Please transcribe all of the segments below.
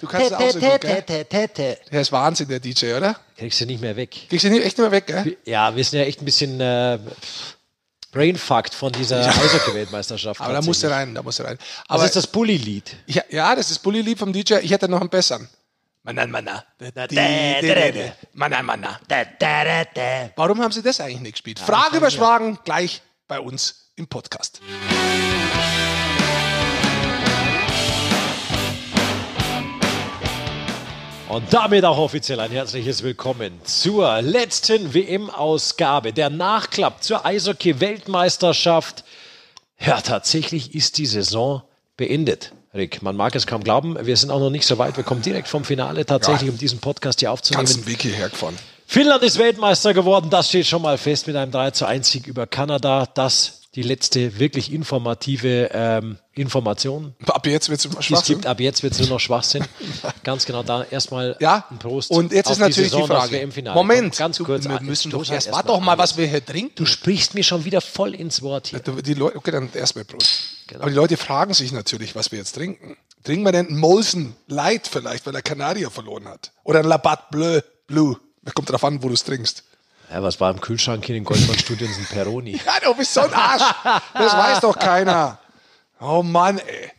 Du kannst es auch so gut, gell? Der ist Wahnsinn, der DJ, oder? Kriegst du nicht mehr weg. Kriegst du nicht, echt nicht mehr weg, gell? Ja, wir sind ja echt ein bisschen äh, brainfucked von dieser Eishockey-Weltmeisterschaft. Aber da musst du rein, da musst du rein. Aber Aber das ist das Bully-Lied. ja, ja, das ist Bully-Lied vom DJ. Ich hätte noch einen besseren. Manna, manna. Manna, manna. Warum haben sie das eigentlich nicht gespielt? Frage über Fragen gleich bei uns im Podcast. Und damit auch offiziell ein herzliches Willkommen zur letzten WM-Ausgabe, der Nachklapp zur Eishockey-Weltmeisterschaft. Ja, tatsächlich ist die Saison beendet. Rick, man mag es kaum glauben, wir sind auch noch nicht so weit. Wir kommen direkt vom Finale tatsächlich, Ja. um diesen Podcast hier aufzunehmen. Ganzen Weg hierher gefahren. Finnland ist Weltmeister geworden, das steht schon mal fest mit einem 3 zu 1 Sieg über Kanada. Das die letzte wirklich informative ähm, Information, Ab jetzt wird es immer die es Schwachsinn. gibt. Ab jetzt wird es nur noch Schwachsinn. Ganz genau da erstmal Ja, ein Prost. und jetzt ist natürlich Saison, die Frage. Moment, ganz du, kurz. wir müssen doch erst, erst warte doch mal, was wir hier trinken. Du sprichst mir schon wieder voll ins Wort hier. Die Leute, okay, dann erstmal Prost. Genau. Aber die Leute fragen sich natürlich, was wir jetzt trinken. Trinken wir denn einen Molson Light vielleicht, weil der Kanadier verloren hat? Oder ein Labatt Bleu, Blue? Kommt drauf an, wo du es trinkst. Ja, was war im Kühlschrank hier in Goldman Studios ein Peroni? Ja, du bist so ein Arsch. Das weiß doch keiner. Oh Mann, ey.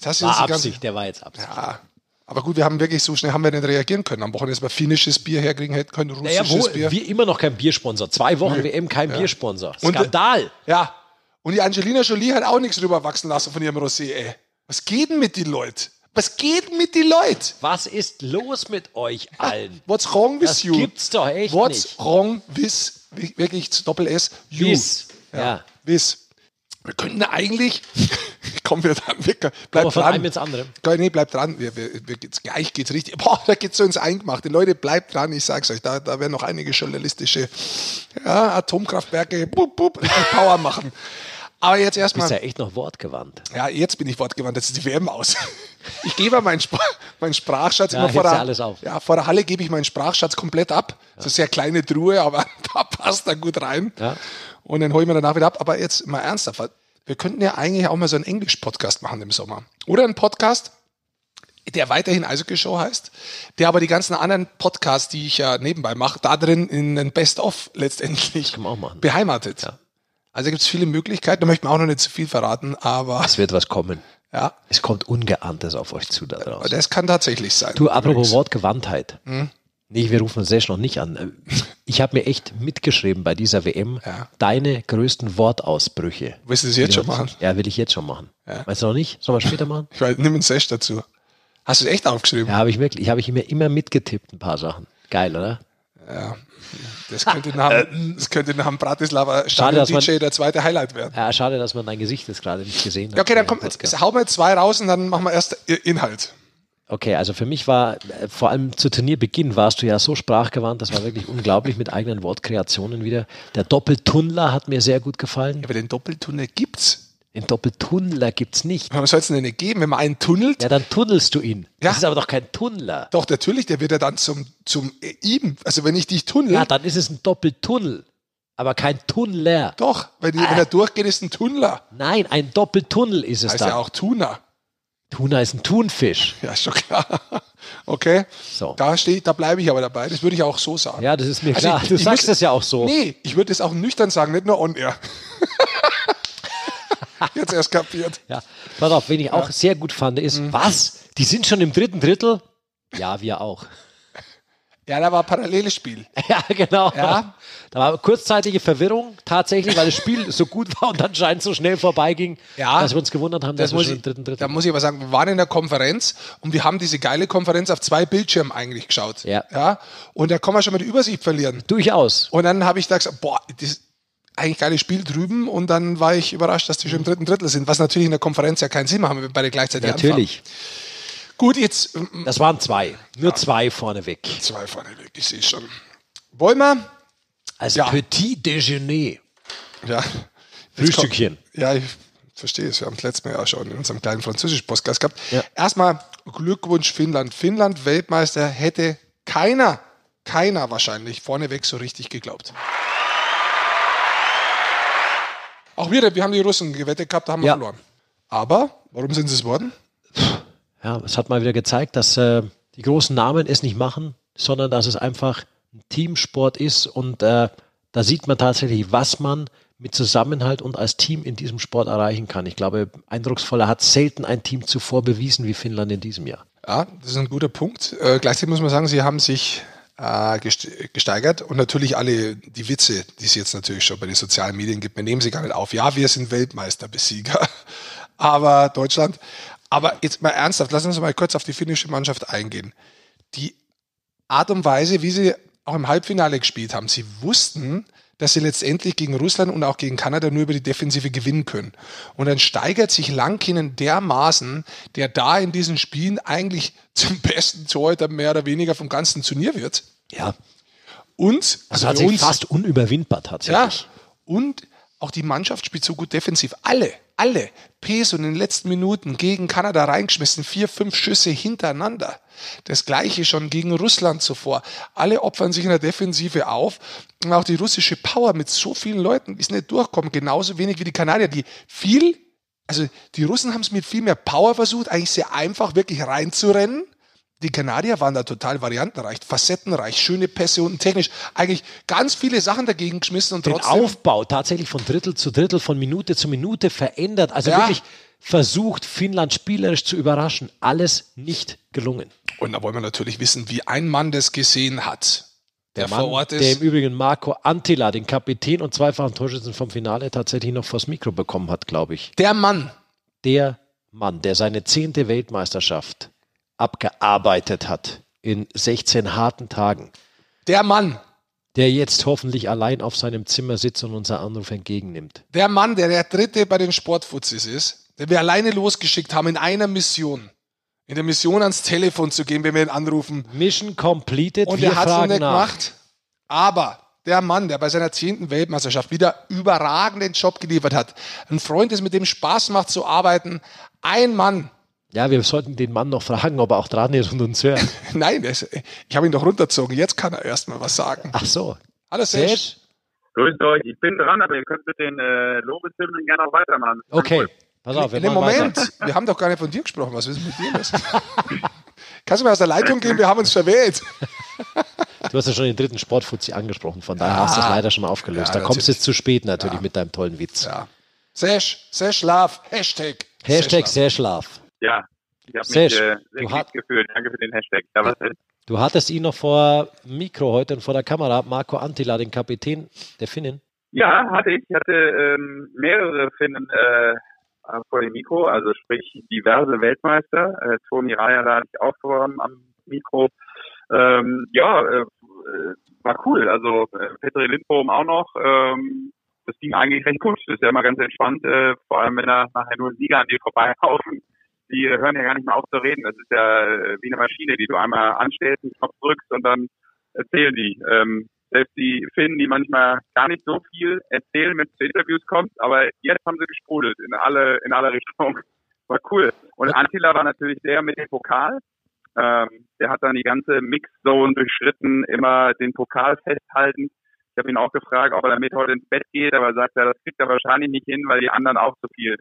Du War Absicht, der war jetzt Absicht. ja. Aber gut, wir haben wirklich so schnell haben wir nicht reagieren können. Am Wochenende, dass wir finnisches Bier herkriegen hätten können, Naja, russisches wo, Bier. wir immer noch kein Biersponsor. Zwei Wochen WM, kein Biersponsor. Und- Skandal. Ja. Und die Angelina Jolie hat auch nichts rüberwachsen lassen von ihrem Rosé, ey. Was geht denn mit die Leute? Was geht mit die Leute? Was ist los mit euch allen? What's wrong with Das you? gibt's doch echt What's nicht. wrong with, wirklich zu Doppel S, you. Wiss. Ja. Wiss. Wir könnten eigentlich, kommen wir dann, wir, bleib Aber von dran. einem ins andere. Nee, bleibt dran. Wir, wir, wir, geht's, gleich geht's richtig. Boah, da geht's so ins Eingemachte. Leute, bleibt dran. Ich sag's euch, da, da werden noch einige journalistische ja, Atomkraftwerke bup, bup, Power machen. Aber jetzt Bist erstmal. ja echt noch wortgewandt. Ja, jetzt bin ich wortgewandt, jetzt ist die WM aus. Ich gebe meinen, Spr meinen Sprachschatz Ja, immer vor der, ja alles auf. Ja, vor der Halle gebe ich meinen Sprachschatz komplett ab. Das ist eine sehr kleine Truhe, aber da passt er gut rein. Ja. Und dann hole ich mir danach wieder ab. Aber jetzt mal ernsthaft, wir könnten ja eigentlich auch mal so einen Englisch-Podcast machen im Sommer. Oder einen Podcast, der weiterhin Eishockey-Show heißt, der aber die ganzen anderen Podcasts, die ich ja nebenbei mache, da drin in ein Best-of letztendlich beheimatet. Ja. Also gibt es viele Möglichkeiten, da möchte man auch noch nicht zu viel verraten, aber Es wird was kommen. ja, Es kommt Ungeahntes auf euch zu da aber draußen. das kann tatsächlich sein. Du, apropos Übrigens. Wortgewandtheit. Hm? Nee, wir rufen Sesh noch nicht an. Ich habe mir echt mitgeschrieben bei dieser WM Ja. deine größten Wortausbrüche. Willst du das jetzt schon machen? Ja, will ich jetzt schon machen. Ja. Weißt du noch nicht? Sollen wir später machen? Ich weiß, nimm einen Sesh dazu. Hast du es echt aufgeschrieben? Ja, habe ich wirklich. Habe ich mir immer mitgetippt, ein paar Sachen. Geil, oder? Das könnte nach, dem- das könnte nach dem Bratislava Äh, Schade, dass man- DJ der zweite Highlight werden. Ja, schade, dass man dein Gesicht jetzt gerade nicht gesehen hat. Ja, okay, dann kommt, jetzt, hauen wir jetzt zwei raus und dann machen wir erst Inhalt. Okay, also für mich war, äh, vor allem zu Turnierbeginn warst du ja so sprachgewandt, das war wirklich unglaublich mit eigenen Wortkreationen wieder. Der Doppeltunnler hat mir sehr gut gefallen. Aber den Doppeltunnel gibt's. Den Doppeltunnler gibt's nicht. Was soll es denn nicht geben, wenn man einen tunnelt? Ja, dann tunnelst du ihn. Ja. Das ist aber doch kein Tunnler. Doch, natürlich, der wird ja dann zum, zum äh, ihm. Also wenn ich dich tunnel, Ja, dann ist es ein Doppeltunnel, aber kein Tunnler. doch, weil die, wenn er durchgeht, ist ein Tunnler. Nein, ein Doppeltunnel ist es Heißt dann. ja auch Tuna. Tuna ist ein Thunfisch. Ja, ist schon klar. Okay. So. Da da bleibe ich aber dabei. Das würde ich auch so sagen. Ja, das ist mir Also klar. ich- du ich sagst muss- es ja auch so. Nee, ich würde es auch nüchtern sagen, nicht nur on air. Jetzt erst kapiert. Ja, pass auf, wen ich auch sehr gut fand, ist, Mhm. was? Die sind schon im dritten Drittel? Ja, wir auch. Ja, da war paralleles Spiel. Ja, genau. Ja. Da war kurzzeitige Verwirrung tatsächlich, weil das Spiel so gut war und anscheinend so schnell vorbeiging, Ja. dass wir uns gewundert haben, Das dass wir schon ich, im dritten Drittel da muss ich aber sagen, wir waren in der Konferenz und wir haben diese geile Konferenz auf zwei Bildschirmen eigentlich geschaut. Ja. ja. Und da kann man schon mal die Übersicht verlieren. Durchaus. Und dann habe ich da gesagt, boah, das eigentlich geiles Spiel drüben. Und dann war ich überrascht, dass die schon im dritten Drittel sind, was natürlich in der Konferenz ja keinen Sinn macht, wenn wir beide gleichzeitig Natürlich. anfangen. Gut, jetzt mm, Das waren zwei. Nur zwei vorneweg. zwei vorne weg, ich sehe schon. Wollen wir? Als Ja. Petit Déjeuner. Ja. Frühstückchen. Ja, ich verstehe es. Wir haben es letztes Mal ja schon in unserem kleinen französisch-Podcast gehabt. Ja. Erstmal Glückwunsch Finnland. Finnland Weltmeister hätte keiner, keiner wahrscheinlich vorneweg so richtig geglaubt. Auch wir, wir haben die Russen gewettet gehabt, da haben wir Ja. verloren. Aber, warum sind sie es worden? Ja, es hat mal wieder gezeigt, dass äh, die großen Namen es nicht machen, sondern dass es einfach ein Teamsport ist und äh, da sieht man tatsächlich, was man mit Zusammenhalt und als Team in diesem Sport erreichen kann. Ich glaube, eindrucksvoller hat selten ein Team zuvor bewiesen wie Finnland in diesem Jahr. Ja, das ist ein guter Punkt. Äh, gleichzeitig muss man sagen, sie haben sich äh, gest- gesteigert und natürlich alle die Witze, die es jetzt natürlich schon bei den sozialen Medien gibt, wir nehmen sie gar nicht auf. Ja, wir sind Weltmeisterbesieger, aber Deutschland. Aber jetzt mal ernsthaft, lassen uns mal kurz auf die finnische Mannschaft eingehen. Die Art und Weise, wie sie auch im Halbfinale gespielt haben, sie wussten, dass sie letztendlich gegen Russland und auch gegen Kanada nur über die Defensive gewinnen können. Und dann steigert sich Lankinen dermaßen, der da in diesen Spielen eigentlich zum besten Torhüter mehr oder weniger vom ganzen Turnier wird. Ja, Und, also für tatsächlich fast unüberwindbar ja, tatsächlich. und auch die Mannschaft spielt so gut defensiv. Alle, alle. Peso in den letzten Minuten gegen Kanada reingeschmissen, vier, fünf Schüsse hintereinander. Das gleiche schon gegen Russland zuvor. Alle opfern sich in der Defensive auf. Und auch die russische Power mit so vielen Leuten ist nicht durchkommen. Genauso wenig wie die Kanadier, die viel, also die Russen haben es mit viel mehr Power versucht, eigentlich sehr einfach wirklich reinzurennen. Die Kanadier waren da total variantenreich, facettenreich, schöne Pässe und technisch eigentlich ganz viele Sachen dagegen geschmissen und Den trotzdem. Aufbau tatsächlich von Drittel zu Drittel, von Minute zu Minute verändert. Also Ja. wirklich versucht, Finnland spielerisch zu überraschen. Alles nicht gelungen. Und da wollen wir natürlich wissen, wie ein Mann das gesehen hat, der, Der Mann, vor Ort der ist. im Übrigen Marco Antila, den Kapitän und zweifachen Torschützen vom Finale, tatsächlich noch vors Mikro bekommen hat, glaube ich. Der Mann, Der Mann, der seine zehnte Weltmeisterschaft abgearbeitet hat in 16 harten Tagen, der Mann, der jetzt hoffentlich allein auf seinem Zimmer sitzt und unser Anruf entgegennimmt. der Mann, der der Dritte bei den Sportfuzis ist, den wir alleine losgeschickt haben in einer Mission. In der Mission ans Telefon zu gehen, wenn wir ihn anrufen. Mission completed. Und er hat es nicht nach. gemacht. Aber der Mann, der bei seiner zehnten Weltmeisterschaft wieder überragenden Job geliefert hat, ein Freund ist, mit dem Spaß macht zu arbeiten, ein Mann, Ja, wir sollten den Mann noch fragen, ob er auch dran ist und uns hört. nein, ist, ich habe ihn doch runtergezogen, jetzt kann er erst mal was sagen. Ach so. Hallo Sesh. Sesh? Grüßt euch, ich bin dran, aber ihr könnt mit den äh, Lobeshymnen gerne auch weitermachen. Okay, pass auf, wir In dem Moment, weiter. wir haben doch gar nicht von dir gesprochen, was ist mit dir los? Kannst du mir aus der Leitung gehen, wir haben uns verwählt. Du hast ja schon den dritten Sportfuzzi angesprochen, von daher hast du es leider schon aufgelöst. Ja, da kommst du jetzt zu spät natürlich mit deinem tollen Witz. Ja. Sesh, Sesh Love, Hashtag. Hashtag Sesh schlaf. Ja, ich habe mich äh, sehr gut gefühlt. Danke für den Hashtag. Ja? Du hattest ihn noch vor Mikro heute und vor der Kamera, Marco Antila, den Kapitän der Finnen. Ja, hatte ich. Ich hatte ähm, mehrere Finnen äh, vor dem Mikro, also sprich diverse Weltmeister. Äh, Toni da hatte ich auch vor am, am Mikro. Ähm, ja, äh, äh, war cool. Also äh, Petri Lindbohm auch noch. Ähm, das ging eigentlich recht gut. Das ist ja immer ganz entspannt, äh, vor allem wenn da nachher nur ein Sieger an dir vorbeilaufen. Die hören ja gar nicht mehr auf zu reden. Das ist ja äh, wie eine Maschine, die du einmal anstellst, einen Knopf drückst und dann erzählen die. Ähm, selbst die Finnen, die manchmal gar nicht so viel erzählen, wenn es zu Interviews kommt, aber jetzt haben sie gesprudelt in alle, in alle Richtungen. War cool. Und Antila war natürlich sehr mit dem Pokal. Ähm, der hat dann die ganze Mixzone durchschritten, immer den Pokal festhalten. Ich habe ihn auch gefragt, ob er damit heute ins Bett geht, aber er sagt, er, das kriegt er wahrscheinlich nicht hin, weil die anderen auch so viel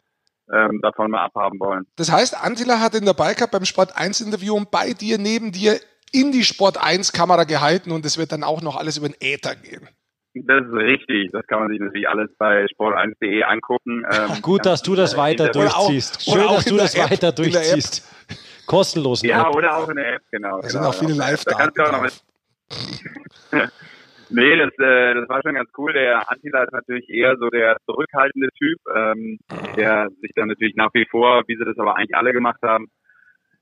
ähm, davon mal abhaben wollen. Das heißt, Antila hat in der Bike beim Sport 1 Interview und bei dir, neben dir, in die Sport 1 Kamera gehalten und es wird dann auch noch alles über den Äther gehen. Das ist richtig. Das kann man sich natürlich alles bei sport1.de angucken. Ähm, Gut, dass du das weiter durchziehst. Schön, dass du das App, weiter durchziehst. Kostenlosen Ja, App. oder auch in der App, genau. Da sind genau. auch viele Da Nee, das, äh, das war schon ganz cool. Der Antila ist natürlich eher so der zurückhaltende Typ, ähm, der sich dann natürlich nach wie vor, wie sie das aber eigentlich alle gemacht haben,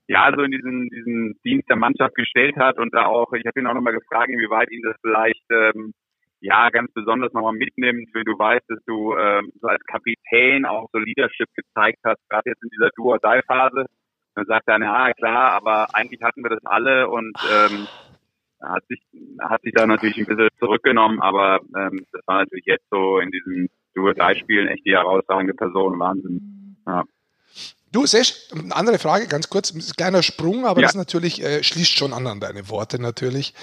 ja, so in diesen, diesen Dienst der Mannschaft gestellt hat und da auch, ich habe ihn auch nochmal gefragt, inwieweit ihn das vielleicht ähm, ja ganz besonders nochmal mitnimmt, wenn du weißt, dass du ähm, so als Kapitän auch so Leadership gezeigt hast, gerade jetzt in dieser Duo-Die-Phase. Dann sagt er, ja klar, aber eigentlich hatten wir das alle und ähm, hat sich hat sich da natürlich ein bisschen zurückgenommen, aber ähm, das war natürlich jetzt so in diesen Duo-Die-Spielen echt die herausragende Person, Wahnsinn. Ja. Du, Sesh, eine andere Frage, ganz kurz, ein kleiner Sprung, aber Ja. das natürlich äh, schließt schon an an deine Worte natürlich.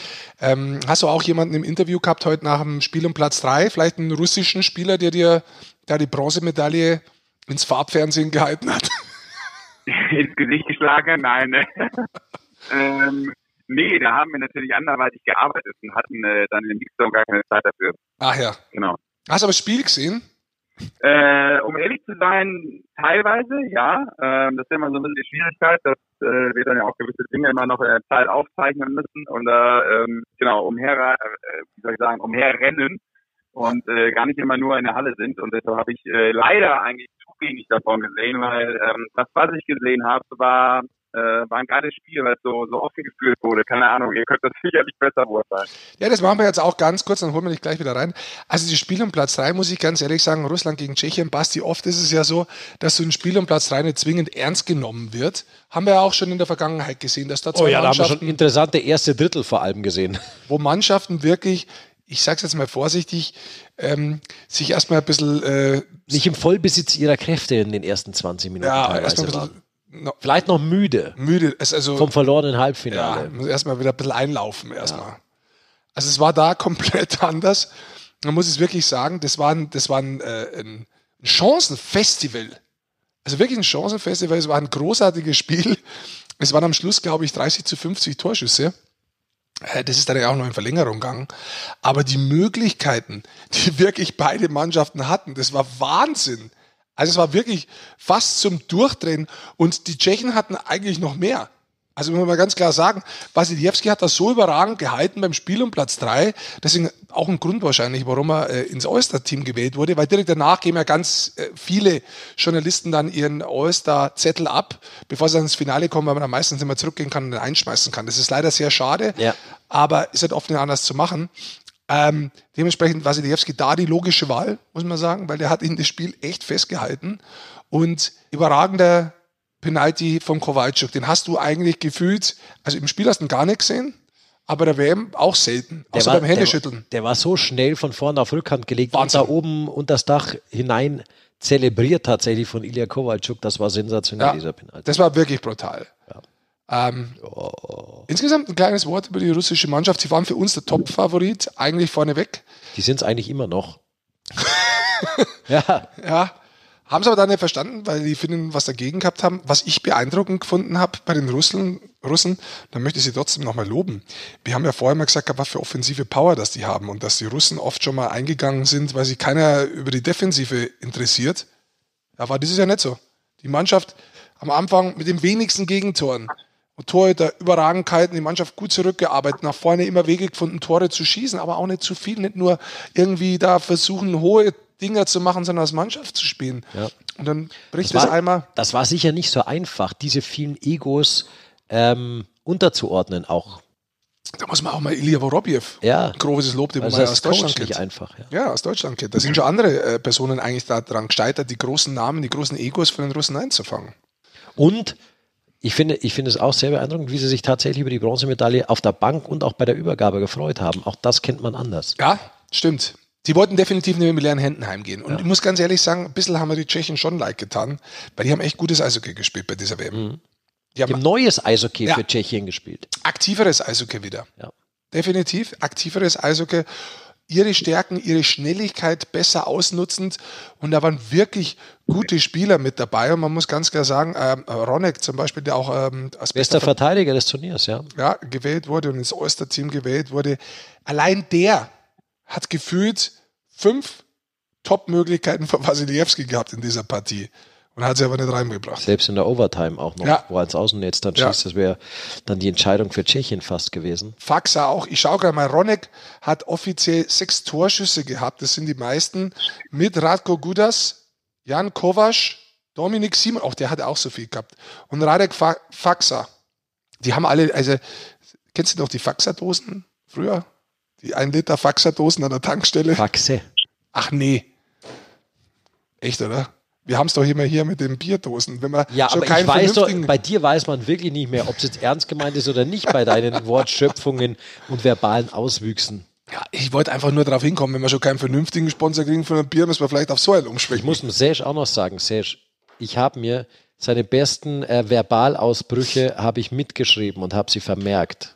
Ähm, hast du auch jemanden im Interview gehabt heute nach dem Spiel um Platz drei, vielleicht einen russischen Spieler, der dir da die Bronzemedaille ins Farbfernsehen gehalten hat? ins Gesicht geschlagen? Nein. Ne? ähm, nee, da haben wir natürlich anderweitig gearbeitet und hatten äh, dann im Mixzone gar keine Zeit dafür. Ach ja. Genau. Hast du aber das Spiel gesehen? Äh, um ehrlich zu sein, teilweise, ja. Ähm, das ist immer so ein bisschen die Schwierigkeit, dass äh, wir dann ja auch gewisse Dinge immer noch in der Zeit aufzeichnen müssen und da, ähm, genau, umher, äh, wie soll ich sagen, umherrennen und äh, gar nicht immer nur in der Halle sind. Und deshalb habe ich äh, leider eigentlich zu wenig davon gesehen, weil ähm, das, was ich gesehen habe, war, äh, war ein geiles Spiel, weil es so, so offen geführt wurde. Keine Ahnung, ihr könnt das sicherlich besser beurteilen. Ja, das machen wir jetzt auch ganz kurz, dann holen wir dich gleich wieder rein. Also das Spiel um Platz drei muss ich ganz ehrlich sagen, Russland gegen Tschechien, Basti, oft ist es ja so, dass so ein Spiel um Platz drei nicht zwingend ernst genommen wird. Haben wir ja auch schon in der Vergangenheit gesehen, dass da zwei Oh ja, da haben wir Mannschaften, schon interessante erste Drittel vor allem gesehen. wo Mannschaften wirklich, ich sag's jetzt mal vorsichtig, ähm, sich erstmal ein bisschen, äh, Nicht im Vollbesitz ihrer Kräfte in den ersten 20 Minuten ja, teilweise erstmal ein waren. No, Vielleicht noch müde müde, also vom verlorenen Ja, Halbfinale. muss erstmal wieder ein bisschen einlaufen erstmal. Also es war da komplett anders. Man muss es wirklich sagen, das war ein, das war ein, äh, ein Chancenfestival. Also wirklich ein Chancenfestival. Es war ein großartiges Spiel. Es waren am Schluss, glaube ich, 30 zu 50 Torschüsse. Äh, Das ist dann ja auch noch in Verlängerung gegangen. Aber die Möglichkeiten, die wirklich beide Mannschaften hatten, das war Wahnsinn. Also es war wirklich fast zum Durchdrehen. Und die Tschechen hatten eigentlich noch mehr. Also muss man mal ganz klar sagen, Wasiliewski hat das so überragend gehalten beim Spiel um Platz drei. Deswegen auch ein Grund wahrscheinlich, warum er äh, ins All-Star-Team gewählt wurde, weil direkt danach geben ja ganz äh, viele Journalisten dann ihren All-Star-Zettel ab, bevor sie dann ins Finale kommen, weil man dann meistens immer zurückgehen kann und den einschmeißen kann. Das ist leider sehr schade, Ja. aber ist halt oft nicht anders zu machen. Ähm, dementsprechend Wasiliewski da die logische Wahl, muss man sagen, weil der hat in das Spiel echt festgehalten und überragender Penalty vom Kowalczuk, den hast du eigentlich gefühlt, also im Spiel hast du ihn gar nicht gesehen, aber der WM auch selten, außer beim Händeschütteln. Der, der war so schnell von vorne auf Rückhand gelegt Wahnsinn. und da oben unter das Dach hinein zelebriert tatsächlich von Ilya Kowalczuk. Das war sensationell, Ja, dieser Penalty. das war wirklich brutal. Ähm, Insgesamt ein kleines Wort über die russische Mannschaft. Sie waren für uns der Top-Favorit, eigentlich vorneweg. Die sind es eigentlich immer noch. ja, Ja, haben es aber dann nicht verstanden, weil die Finnen was dagegen gehabt haben. Was ich beeindruckend gefunden habe bei den Russen, Russen, da möchte ich sie trotzdem nochmal loben. Wir haben ja vorher mal gesagt, was für offensive Power das die haben und dass die Russen oft schon mal eingegangen sind, weil sich keiner über die Defensive interessiert. Ja, war dieses Jahr nicht so. Die Mannschaft am Anfang mit den wenigsten Gegentoren. Und Torhüter überragend gehalten, die Mannschaft gut zurückgearbeitet, nach vorne immer Wege gefunden, Tore zu schießen, aber auch nicht zu viel, nicht nur irgendwie da versuchen, hohe Dinger zu machen, sondern als Mannschaft zu spielen. Ja. Und dann bricht das es war, einmal. das war sicher nicht so einfach, diese vielen Egos ähm, unterzuordnen auch. Da muss man auch mal Ilya Vorobjew Ja. großes Lob, den Also man das aus Deutschland kennt. einfach. Ja. Ja, aus Deutschland kennt. Da sind schon andere äh, Personen eigentlich daran gescheitert, die großen Namen, die großen Egos von den Russen einzufangen. Und ich finde, ich finde es auch sehr beeindruckend, wie sie sich tatsächlich über die Bronzemedaille auf der Bank und auch bei der Übergabe gefreut haben. Auch das kennt man anders. Ja, stimmt. Die wollten definitiv nicht mit leeren Händen heimgehen. Und ich muss ganz ehrlich sagen, ein bisschen haben wir die Tschechen schon leid getan, weil die haben echt gutes Eishockey gespielt bei dieser WM. Die Die haben haben neues Eishockey Ja. für Tschechien gespielt. aktiveres Eishockey wieder. Ja. Definitiv aktiveres Eishockey. Ihre Stärken, ihre Schnelligkeit besser ausnutzend. Und da waren wirklich gute Spieler mit dabei. Und man muss ganz klar sagen, ähm, Ronek zum Beispiel, der auch ähm, als Bester Verteidiger des Turniers, ja. ja, gewählt wurde und ins Oyster-Team gewählt wurde. Allein der hat gefühlt fünf Top-Möglichkeiten von Wasiliewski gehabt in dieser Partie und hat sie aber nicht reingebracht. Selbst in der Overtime auch noch, Ja. wo er ins Außennetz dann Ja. schießt. Das wäre dann die Entscheidung für Tschechien fast gewesen. Faxa auch. Ich schaue gerade mal, Ronek hat offiziell sechs Torschüsse gehabt. Das sind die meisten. Mit Radko Gudas, Jan Kovac, Dominik Simon, auch der hat auch so viel gehabt. Und Radek Fa Faxa. Die haben alle, also, kennst du noch die Faxa-Dosen früher? Die 1 Liter Faxa-Dosen an der Tankstelle? Faxe. Ach nee. Echt, oder? Wir haben es doch immer hier mit den Bierdosen. Wenn man Ja, schon aber ich weiß doch, bei dir weiß man wirklich nicht mehr, ob es jetzt ernst gemeint ist oder nicht bei deinen Wortschöpfungen und verbalen Auswüchsen. ja, ich wollte einfach nur darauf hinkommen, wenn wir schon keinen vernünftigen Sponsor kriegen von einem Bier, müssen wir vielleicht auf so einen Ich umschwenken. muss dem Sesh auch noch sagen, Sesh, ich habe mir seine besten äh, Verbalausbrüche habe ich mitgeschrieben und habe sie vermerkt.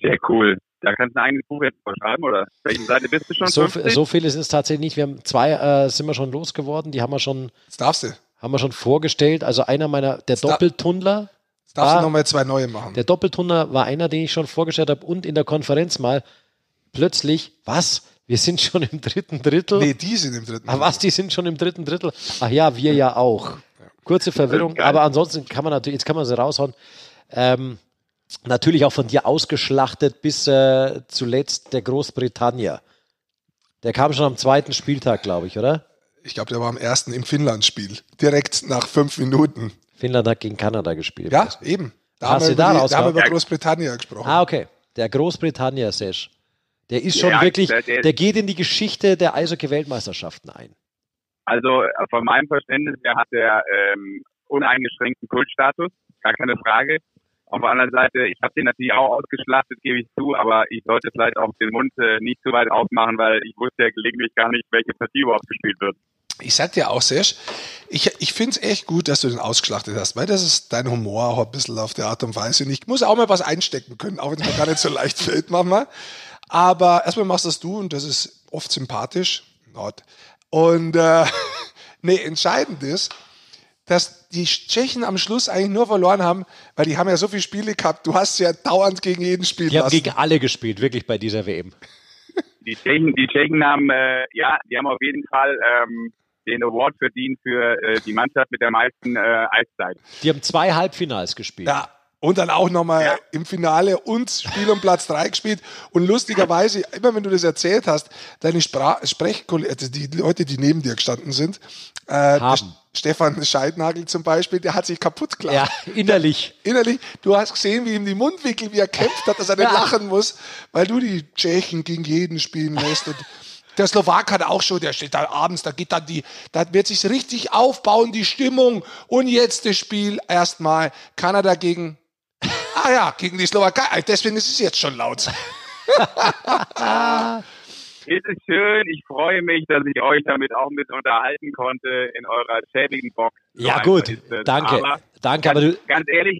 Sehr cool. Da kannst du ein eigenes Buch jetzt schreiben, oder? Welche Seite bist du schon? So, so viele sind es tatsächlich nicht. Wir haben zwei äh, sind wir schon losgeworden, die haben wir schon, Das darfst du. haben wir schon vorgestellt. Also einer meiner, der da- Doppeltunnler, Jetzt darfst Ah. du nochmal zwei neue machen. der Doppeltunnler war einer, den ich schon vorgestellt habe und in der Konferenz mal plötzlich, was? Wir sind schon im dritten Drittel? nee, die sind im dritten. Ach was, die sind schon im dritten Drittel. Ach ja, wir ja auch. Kurze Verwirrung, aber ansonsten kann man natürlich, jetzt kann man sie raushauen. Ähm, natürlich auch von dir ausgeschlachtet bis äh, zuletzt der Großbritannier. Der kam schon am zweiten Spieltag, glaube ich, oder? Ich glaube, der war am ersten im Finnland-Spiel. Direkt nach fünf Minuten. Finnland hat gegen Kanada gespielt. Ja, eben. Da Hast haben wir du über, da die, da haben wir über. Großbritannien gesprochen. Ah, okay. Der Großbritannier Sesh. Der ist schon Ja, wirklich, der- der- der geht in die Geschichte der Eishockey-Weltmeisterschaften ein. Also äh, von meinem Verständnis her hat er ähm, uneingeschränkten Kultstatus, gar keine Frage. Auf der anderen Seite, ich habe den natürlich auch ausgeschlachtet, gebe ich zu, aber ich sollte vielleicht auch den Mund äh, nicht zu weit aufmachen, weil ich wusste ja gelegentlich gar nicht, welche Partie überhaupt gespielt wird. Ich sag dir auch, Sesh, ich, ich finde es echt gut, dass du den ausgeschlachtet hast, weil das ist dein Humor auch ein bisschen auf der Art und Weise. Und ich muss auch mal was einstecken können, auch wenn es mir gar nicht so leicht fällt manchmal. Aber erstmal machst das du und das ist oft sympathisch. Not. Und äh, nee, entscheidend ist, dass die Tschechen am Schluss eigentlich nur verloren haben, weil die haben ja so viele Spiele gehabt. Du hast ja dauernd gegen jeden Spiel Die haben gegen alle gespielt, wirklich bei dieser WM. Die Tschechen, die Tschechen haben, äh, ja, die haben auf jeden Fall ähm, den Award verdient für äh, die Mannschaft mit der meisten äh, Eiszeit. Die haben zwei Halbfinals gespielt. Ja, und dann auch nochmal Ja. im Finale und Spiel um Platz 3 gespielt. Und lustigerweise, immer wenn du das erzählt hast, deine Spra Sprechkollegen, also die Leute, die neben dir gestanden sind, äh, der. Stefan Scheidnagel zum Beispiel, der hat sich kaputt gelacht. Ja, innerlich. Innerlich, du hast gesehen, wie ihm die Mundwinkel, wie er kämpft hat, dass er nicht Ja. lachen muss, weil du die Tschechen gegen jeden spielen lässt. Und der Slowak hat auch schon, der steht da abends, da geht dann die, da wird sich richtig aufbauen, die Stimmung. Und jetzt das Spiel erstmal Kanada gegen, ah ja, gegen die Slowakei. Deswegen ist es jetzt schon laut. Es ist schön, ich freue mich, dass ich euch damit auch mit unterhalten konnte in eurer schäbigen Box. So Ja, gut. Danke. Aber Danke, aber du, ganz ehrlich,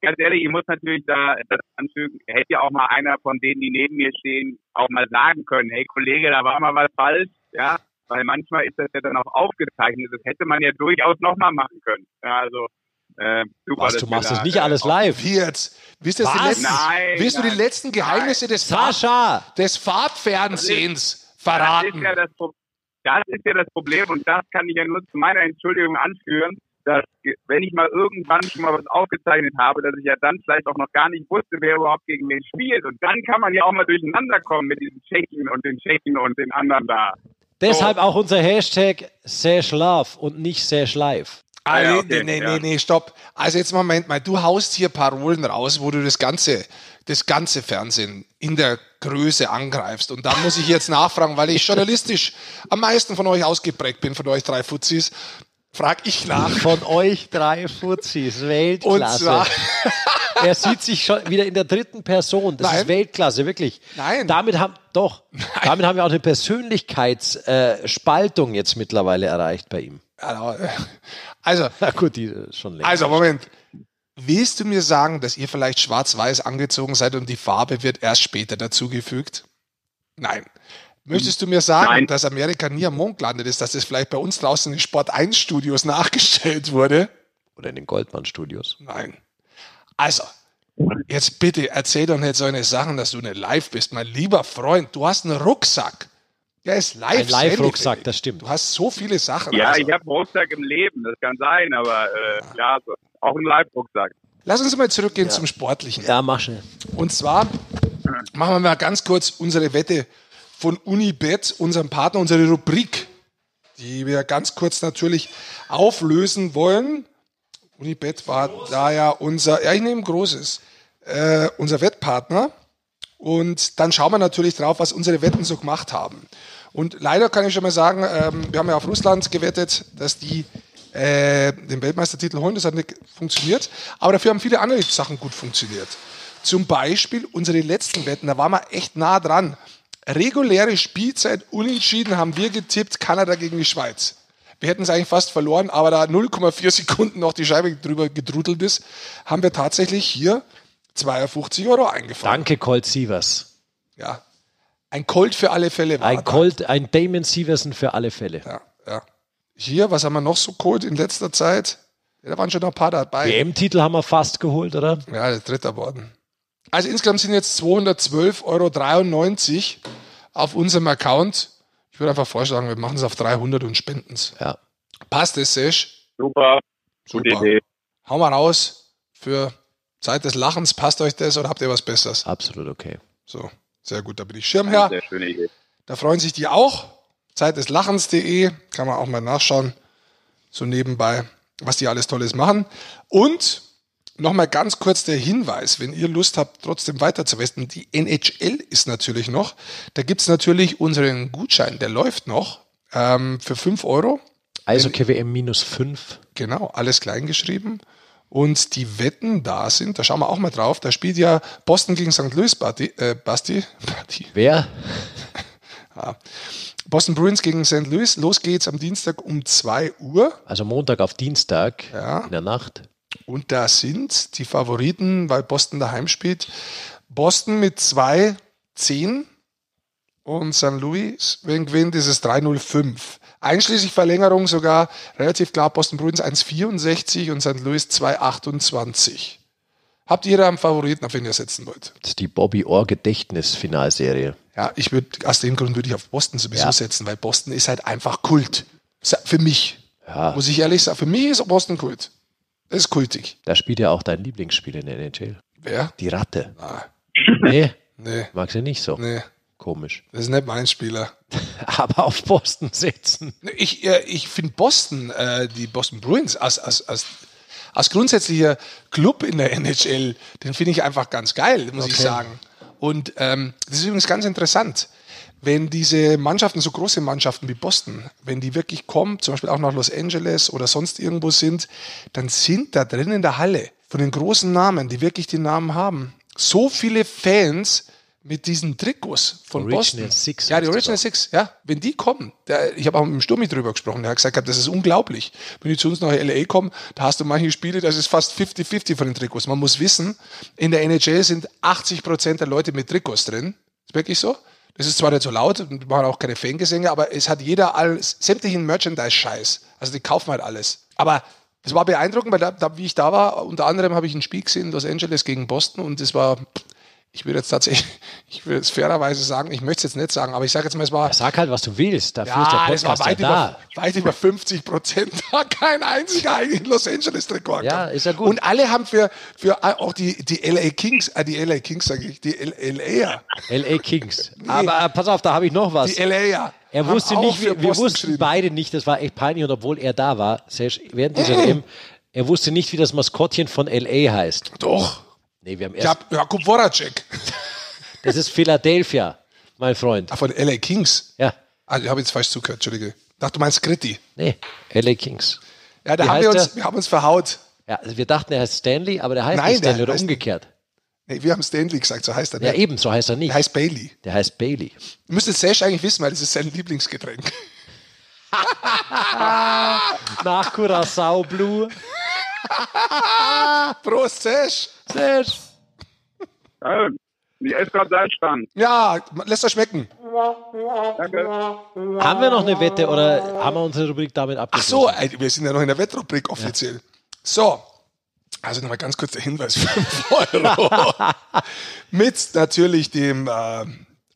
ganz ehrlich, ich muss natürlich da das anfügen, hätte ja auch mal einer von denen, die neben mir stehen, auch mal sagen können, hey Kollege, da war mal was falsch, ja, weil manchmal ist das ja dann auch aufgezeichnet, das hätte man ja durchaus nochmal machen können. Ja, also, äh, super, was, du machst da, das nicht äh, alles auch- live. Wie jetzt? Du, jetzt die Was? letzten, Nein, willst du die nein, letzten Geheimnisse des, Fahrt, Sascha! des Fahrtfernsehens Das ist, verraten? ja das, das ist ja das Problem und das kann ich ja nur zu meiner Entschuldigung anführen, dass wenn ich mal irgendwann schon mal was aufgezeichnet habe, dass ich ja dann vielleicht auch noch gar nicht wusste, wer überhaupt gegen wen spielt. Und dann kann man ja auch mal durcheinander kommen mit diesen Tschechen und den Tschechen und den anderen da. Deshalb auch unser Hashtag Sash Love und nicht Sash Live. Ah, ja, nee, okay, nee, nee, ja. nee, stopp. Also jetzt Moment mal, du haust hier Parolen raus, wo du das ganze, das ganze Fernsehen in der Größe angreifst. Und da muss ich jetzt nachfragen, weil ich journalistisch am meisten von euch ausgeprägt bin, von euch drei Fuzis, frag ich nach. Von euch drei Fuzis, Und Weltklasse. zwar, er sieht sich schon wieder in der dritten Person. Das Nein. ist Weltklasse, wirklich. Nein. Damit haben, doch, damit haben wir auch eine Persönlichkeitsspaltung äh, jetzt mittlerweile erreicht bei ihm. also, Na gut, die schon länger. also Moment. Willst du mir sagen, dass ihr vielleicht schwarz-weiß angezogen seid und die Farbe wird erst später dazugefügt? Nein. Möchtest du mir sagen, Nein. dass Amerika nie am Mond gelandet ist, dass das vielleicht bei uns draußen in den Sport 1 Studios nachgestellt wurde? Oder in den Goldmann-Studios. Nein. Also, jetzt bitte erzähl doch nicht so eine Sachen, dass du nicht live bist. Mein lieber Freund, du hast einen Rucksack. Der ist live. Ein Live-Rucksack, das stimmt. Du hast so viele Sachen. Ja, also. ich habe Rucksack im Leben, das kann sein, aber äh, ja, so, auch ein Live-Rucksack. Lass uns mal zurückgehen zum Sportlichen. Ja, mach schnell. Und zwar machen wir mal ganz kurz unsere Wette von Unibet, unserem Partner, unsere Rubrik, die wir ganz kurz natürlich auflösen wollen. Unibet war da ja unser, ja, ich nehme Großes, äh, unser Wettpartner. Und dann schauen wir natürlich drauf, was unsere Wetten so gemacht haben. Und leider kann ich schon mal sagen, ähm, wir haben ja auf Russland gewettet, dass die äh, den Weltmeistertitel holen. Das hat nicht funktioniert. Aber dafür haben viele andere Sachen gut funktioniert. Zum Beispiel unsere letzten Wetten, da waren wir echt nah dran. Reguläre Spielzeit unentschieden haben wir getippt, Kanada gegen die Schweiz. Wir hätten es eigentlich fast verloren, aber da 0,4 Sekunden noch die Scheibe drüber gedrudelt ist, haben wir tatsächlich hier 52 Euro eingefahren. Danke, Colt Sievers. Ja. Ein Colt für alle Fälle war Ein da. Colt, ein Damon Sieversen für alle Fälle. Ja, ja. Hier, was haben wir noch so geholt in letzter Zeit? Ja, da waren schon noch ein paar dabei. WM-Titel haben wir fast geholt, oder? Ja, der dritte worden. Also insgesamt sind jetzt 212,93 Euro auf unserem Account. Ich würde einfach vorschlagen, wir machen es auf 300 und spenden es. Ja. Passt es, Sesh? Super, gute Super. Idee. Hau mal raus für Zeit des Lachens. Passt euch das oder habt ihr was Besseres? Absolut okay. So, sehr gut. Da bin ich Schirmherr. Sehr schöne Idee. Da freuen sich die auch. Zeit des Lachens.de kann man auch mal nachschauen. So nebenbei, was die alles Tolles machen. Und nochmal ganz kurz der Hinweis, wenn ihr Lust habt, trotzdem weiterzuwesten, die NHL ist natürlich noch. Da gibt es natürlich unseren Gutschein, der läuft noch ähm, für 5 Euro. Eishockey WM minus 5. Genau, alles klein geschrieben. Und die Wetten da sind, da schauen wir auch mal drauf. Da spielt ja Boston gegen St. Louis, Basti. Äh, Basti, Basti. Wer? Boston Bruins gegen St. Louis. Los geht's am Dienstag um 2 Uhr. Also Montag auf Dienstag Ja. in der Nacht. Und da sind die Favoriten, weil Boston daheim spielt. Boston mit 2-10 und St. Louis, wenn gewinnt, ist es 3-0-5. Einschließlich Verlängerung sogar relativ klar Boston Bruins 1,64 und St. Louis 2,28. Habt ihr da einen Favoriten, auf wen ihr setzen wollt? Das ist die Bobby Orr Gedächtnisfinalserie. Ja, ich würde, aus dem Grund würde ich auf Boston sowieso Ja. setzen, weil Boston ist halt einfach Kult. Für mich. Ja. Muss ich ehrlich sagen, für mich ist Boston Kult. Das ist kultig. Da spielt ja auch dein Lieblingsspiel in der NHL. Wer? Die Ratte. Ah, Nee, nee, magst du nicht so. nee. Komisch. Das ist nicht mein Spieler. Aber auf Boston setzen. Ich, äh, ich finde Boston, äh, die Boston Bruins, als, als, als, als grundsätzlicher Club in der NHL, den finde ich einfach ganz geil, muss ich Okay. sagen. Und ähm, das ist übrigens ganz interessant. Wenn diese Mannschaften, so große Mannschaften wie Boston, wenn die wirklich kommen, zum Beispiel auch nach Los Angeles oder sonst irgendwo sind, dann sind da drin in der Halle von den großen Namen, die wirklich die Namen haben, so viele Fans mit diesen Trikots von Original Boston. Six ja, die Original. Six, ja, wenn die kommen, der, ich habe auch mit dem Sturmi drüber gesprochen, der hat gesagt, das ist unglaublich. Wenn die zu uns nach LA kommen, da hast du manche Spiele, das ist fast 50-50 von den Trikots. Man muss wissen, in der NHL sind 80 Prozent der Leute mit Trikots drin. Ist wirklich so. Das ist zwar nicht so laut und machen auch keine Fangesänge, aber es hat jeder alles, sämtlichen Merchandise-Scheiß. Also die kaufen halt alles. Aber es war beeindruckend, weil da, da, wie ich da war, unter anderem habe ich ein Spiel gesehen in Los Angeles gegen Boston und es war, ich würde jetzt tatsächlich, ich würde es fairerweise sagen, ich möchte es jetzt nicht sagen, aber ich sage jetzt mal, es war, Sag halt, was du willst. Dafür ist der ja, es war Podcast ja weit, da. über, weit über 50 Prozent da, kein einziger eigentlich in Los Angeles Trikot. Ja, ist ja gut. Und alle haben für, für auch die, die LA Kings, äh, die LA Kings sage ich, die LA, LA Kings. Aber äh, pass auf, da habe ich noch was. die LA. Er wusste nicht, wir, wir wussten beide nicht, das war echt peinlich und obwohl er da war, Serge, während dieser WM, er wusste nicht, wie das Maskottchen von LA heißt. Doch. Nee, wir haben Ich erst, hab Jakub Voracek. das ist Philadelphia, mein Freund. Ah, von LA Kings. Ja, Ah, ich habe jetzt falsch zugehört, Entschuldige. Ich dachte, du meinst Gritti. nee, LA Kings. Ja, da Wie haben wir uns, der? wir haben uns verhaut. Ja, also wir dachten, er heißt Stanley, aber der heißt Nein, nicht Stanley der oder heißt- umgekehrt. Nee, wir haben Stanley gesagt, so heißt er. Ja, nicht. eben, so heißt er nicht. Der heißt Bailey. Der heißt Bailey. Du müsstest Sash eigentlich wissen, weil das ist sein Lieblingsgetränk. Nach Curacao Blue. Prost, Sash. Serge. Ja, ich esse gerade Salzstand. Ja, lässt das schmecken. Danke. Haben wir noch eine Wette oder haben wir unsere Rubrik damit Ach abgeschlossen? so, ey, wir sind ja noch in der Wettrubrik offiziell. So, also nochmal ganz kurz der Hinweis: 5 Euro. Mit natürlich dem äh,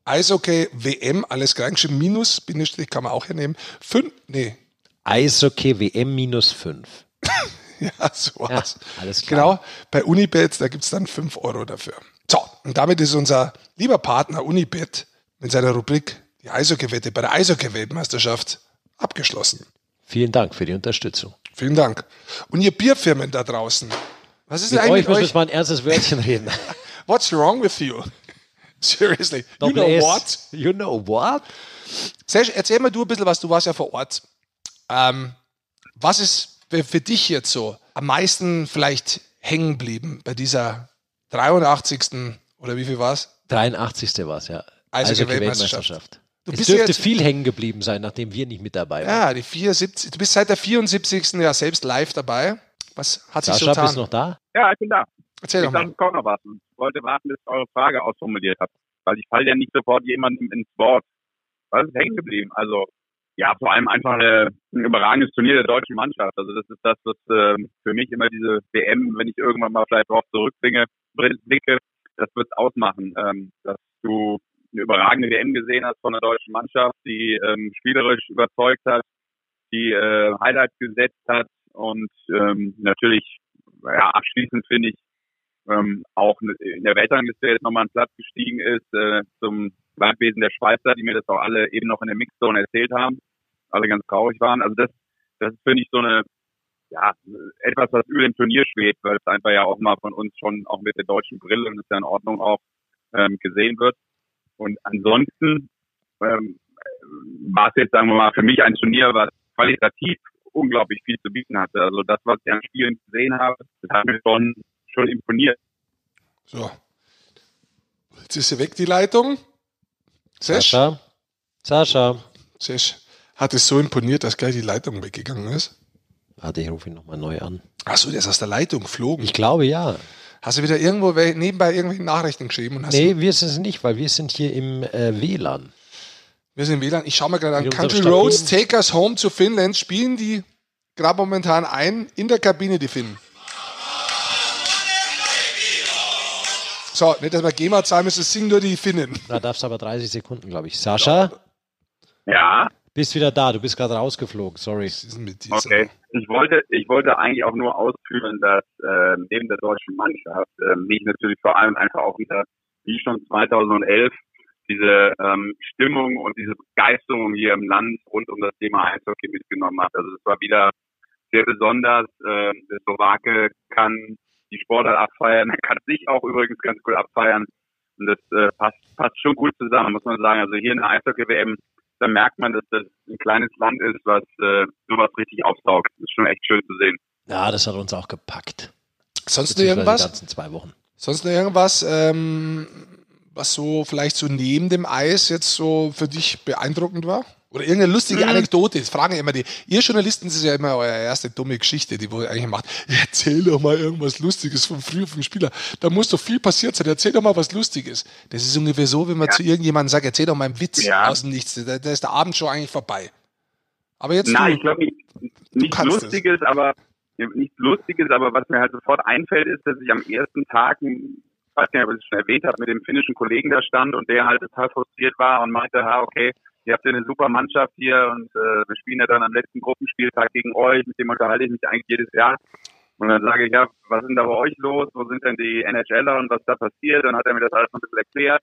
Eishockey WM, alles kleingeschrieben, minus, Bindestrich kann man auch hernehmen. Fünf, nee, Eishockey WM minus 5. ja, sowas. Ja, alles klar. Genau, bei Unibet, da gibt es dann 5 Euro dafür. So, und damit ist unser lieber Partner Unibet mit seiner Rubrik die Eishockey-Wette bei der Eishockey-Weltmeisterschaft abgeschlossen. Vielen Dank für die Unterstützung. Vielen Dank. Und ihr Bierfirmen da draußen, was ist denn Mit eigentlich euch müssen wir euch? jetzt mal ein ernstes Wörtchen reden. What's wrong with you? Seriously, you know S. what? You know what? Serge, erzähl mal du ein bisschen was, du warst ja vor Ort. Ähm, was ist für, für dich jetzt so am meisten vielleicht hängen geblieben bei dieser 83. oder wie viel war es? 83. war es, ja. Eishockey-Weltmeisterschaft. Eishockey-Weltmeisterschaft. Du es bist dürfte jetzt, viel hängen geblieben sein, nachdem wir nicht mit dabei waren. ja, die 74, du bist seit der 74. ja selbst live dabei. Was hat sich so bist getan? du noch da? Ja, ich bin da. Erzähl ich doch mal. kommt noch was. Ich wollte warten, bis ich eure Frage ausformuliert habt. Weil ich falle ja nicht sofort jemandem ins Wort. Was ist hängen geblieben? Also, ja, vor allem einfach äh, ein überragendes Turnier der deutschen Mannschaft. Also das ist das, was ähm, für mich immer diese WM, wenn ich irgendwann mal vielleicht drauf zurückbringe, blicke, das wird's ausmachen. Ähm, dass du eine überragende WM gesehen hast von der deutschen Mannschaft, die ähm, spielerisch überzeugt hat, die äh, Highlights gesetzt hat und ähm, natürlich ja, abschließend finde ich ähm, auch in der Weltrangliste jetzt nochmal einen Platz gestiegen ist äh, zum Leidwesen der Schweizer, die mir das auch alle eben noch in der Mixzone erzählt haben, alle ganz traurig waren. Also das, das finde ich so eine ja etwas, was über dem Turnier schwebt, weil es einfach ja auch mal von uns schon auch mit der deutschen Brille und ist ja in Ordnung auch ähm, gesehen wird. Und ansonsten ähm, war es jetzt, sagen wir mal, für mich ein Turnier, was qualitativ unglaublich viel zu bieten hatte. Also das, was ich an Spielen gesehen habe, das hat mir schon, schon imponiert. So. Jetzt ist sie weg, die Leitung. Sesh, Sascha? Sascha? Sesh hat es so imponiert, dass gleich die Leitung weggegangen ist. Warte, ich rufe ihn nochmal neu an. Achso, der ist aus der Leitung geflogen. Ich glaube ja. Hast du wieder irgendwo nebenbei irgendwelche Nachrichten geschrieben? Und hast Nee, wir sind es nicht, weil wir sind hier im äh, WLAN. Wir sind im WLAN. Ich schaue mal gerade an. Country Roads Take Us Home to Finland spielen die gerade momentan ein in der Kabine, die Finnen. So, nicht, dass wir GEMA zahlen müssen, es singen nur die Finnen. Da darfst du aber 30 Sekunden, glaube ich. Sascha, Ja, bist wieder da. Du bist gerade rausgeflogen. Sorry. Okay. Ich wollte, ich wollte eigentlich auch nur ausführen, dass äh, neben der deutschen Mannschaft äh, mich natürlich vor allem einfach auch wieder, wie schon 2011, diese ähm, Stimmung und diese Begeisterung hier im Land rund um das Thema Eishockey mitgenommen hat. Also es war wieder sehr besonders. Äh, der Slowake kann die Sportart abfeiern, er kann sich auch übrigens ganz gut abfeiern. Und das äh, passt, passt schon gut zusammen, muss man sagen. Also hier in der Eishockey-WM, da merkt man, dass das ein kleines Land ist, was äh, sowas richtig aufsaugt. Das ist schon echt schön zu sehen. Ja, das hat uns auch gepackt. Sonst noch Beziehungsweise Die irgendwas? ganzen zwei Wochen. Sonst noch irgendwas, ähm, was so vielleicht so neben dem Eis jetzt so für dich beeindruckend war? Oder irgendeine lustige Anekdote? Das fragen ja immer die. Ihr Journalisten, das ist ja immer eure erste dumme Geschichte, die wo ihr eigentlich macht. Erzähl doch mal irgendwas Lustiges von früher vom Spieler. Da muss doch viel passiert sein. Erzähl doch mal was Lustiges. Das ist ungefähr so, wenn man zu irgendjemandem sagt, erzähl doch mal einen Witz Ja. aus dem Nichts. Da, da ist der Abend schon eigentlich vorbei. Aber jetzt Nein, du. ich glaube nicht, nichts. Lustiges, aber nichts Lustiges, aber was mir halt sofort einfällt, ist, dass ich am ersten Tag, ein- ich weiß nicht, ob ich es schon erwähnt habe, mit dem finnischen Kollegen da stand und der halt total frustriert war und meinte, ha, okay, ihr habt ja eine super Mannschaft hier und äh, wir spielen ja dann am letzten Gruppenspieltag gegen euch, mit dem unterhalte ich mich eigentlich jedes Jahr. Und dann sage ich, ja, was ist denn da bei euch los? Wo sind denn die NHLer und was da passiert? Dann hat er mir das alles noch ein bisschen erklärt.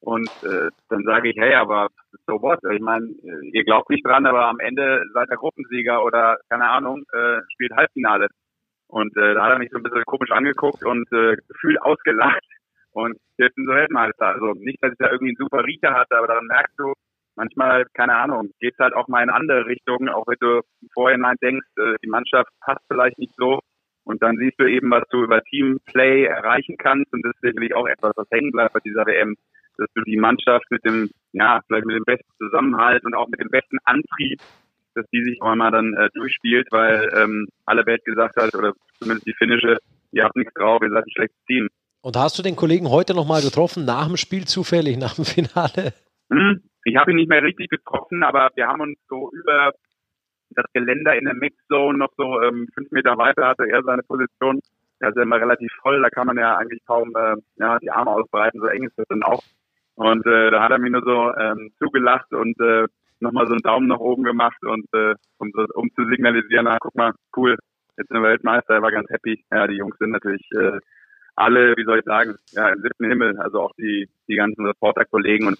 Und äh, dann sage ich, hey, aber so what? Ich meine, äh, ihr glaubt nicht dran, aber am Ende seid ihr Gruppensieger oder keine Ahnung, äh, spielt Halbfinale. Und äh, da hat er mich so ein bisschen komisch angeguckt und äh, gefühlt ausgelacht. Und jetzt sind so Weltmeister. Also nicht, dass ich da irgendwie einen super Riecher hatte, aber daran merkst du, manchmal, keine Ahnung, geht's halt auch mal in andere Richtungen, auch wenn du im Vorhinein denkst, äh, die Mannschaft passt vielleicht nicht so. Und dann siehst du eben, was du über Teamplay erreichen kannst. Und das ist sicherlich auch etwas, was hängen bleibt bei dieser WM, dass du die Mannschaft mit dem, ja, vielleicht mit dem besten Zusammenhalt und auch mit dem besten Antrieb, dass die sich auch einmal dann äh, durchspielt, weil ähm, alle Welt gesagt hat, oder zumindest die finnische, ihr habt nichts drauf, ihr seid ein schlechtes Team. Und hast du den Kollegen heute nochmal getroffen, nach dem Spiel zufällig, nach dem Finale? Hm, ich habe ihn nicht mehr richtig getroffen, aber wir haben uns so über das Geländer in der Mixzone noch so ähm, fünf Meter weiter hatte er seine Position. Der ist ja immer relativ voll, da kann man ja eigentlich kaum äh, ja, die Arme ausbreiten, so eng ist das dann auch. Und äh, da hat er mir nur so ähm, zugelacht und äh, nochmal so einen Daumen nach oben gemacht und äh, um, um zu signalisieren, na guck mal, cool, jetzt sind wir Weltmeister, er war ganz happy. Ja, die Jungs sind natürlich äh, alle, wie soll ich sagen, ja, im siebten Himmel, also auch die, die ganzen Reporterkollegen und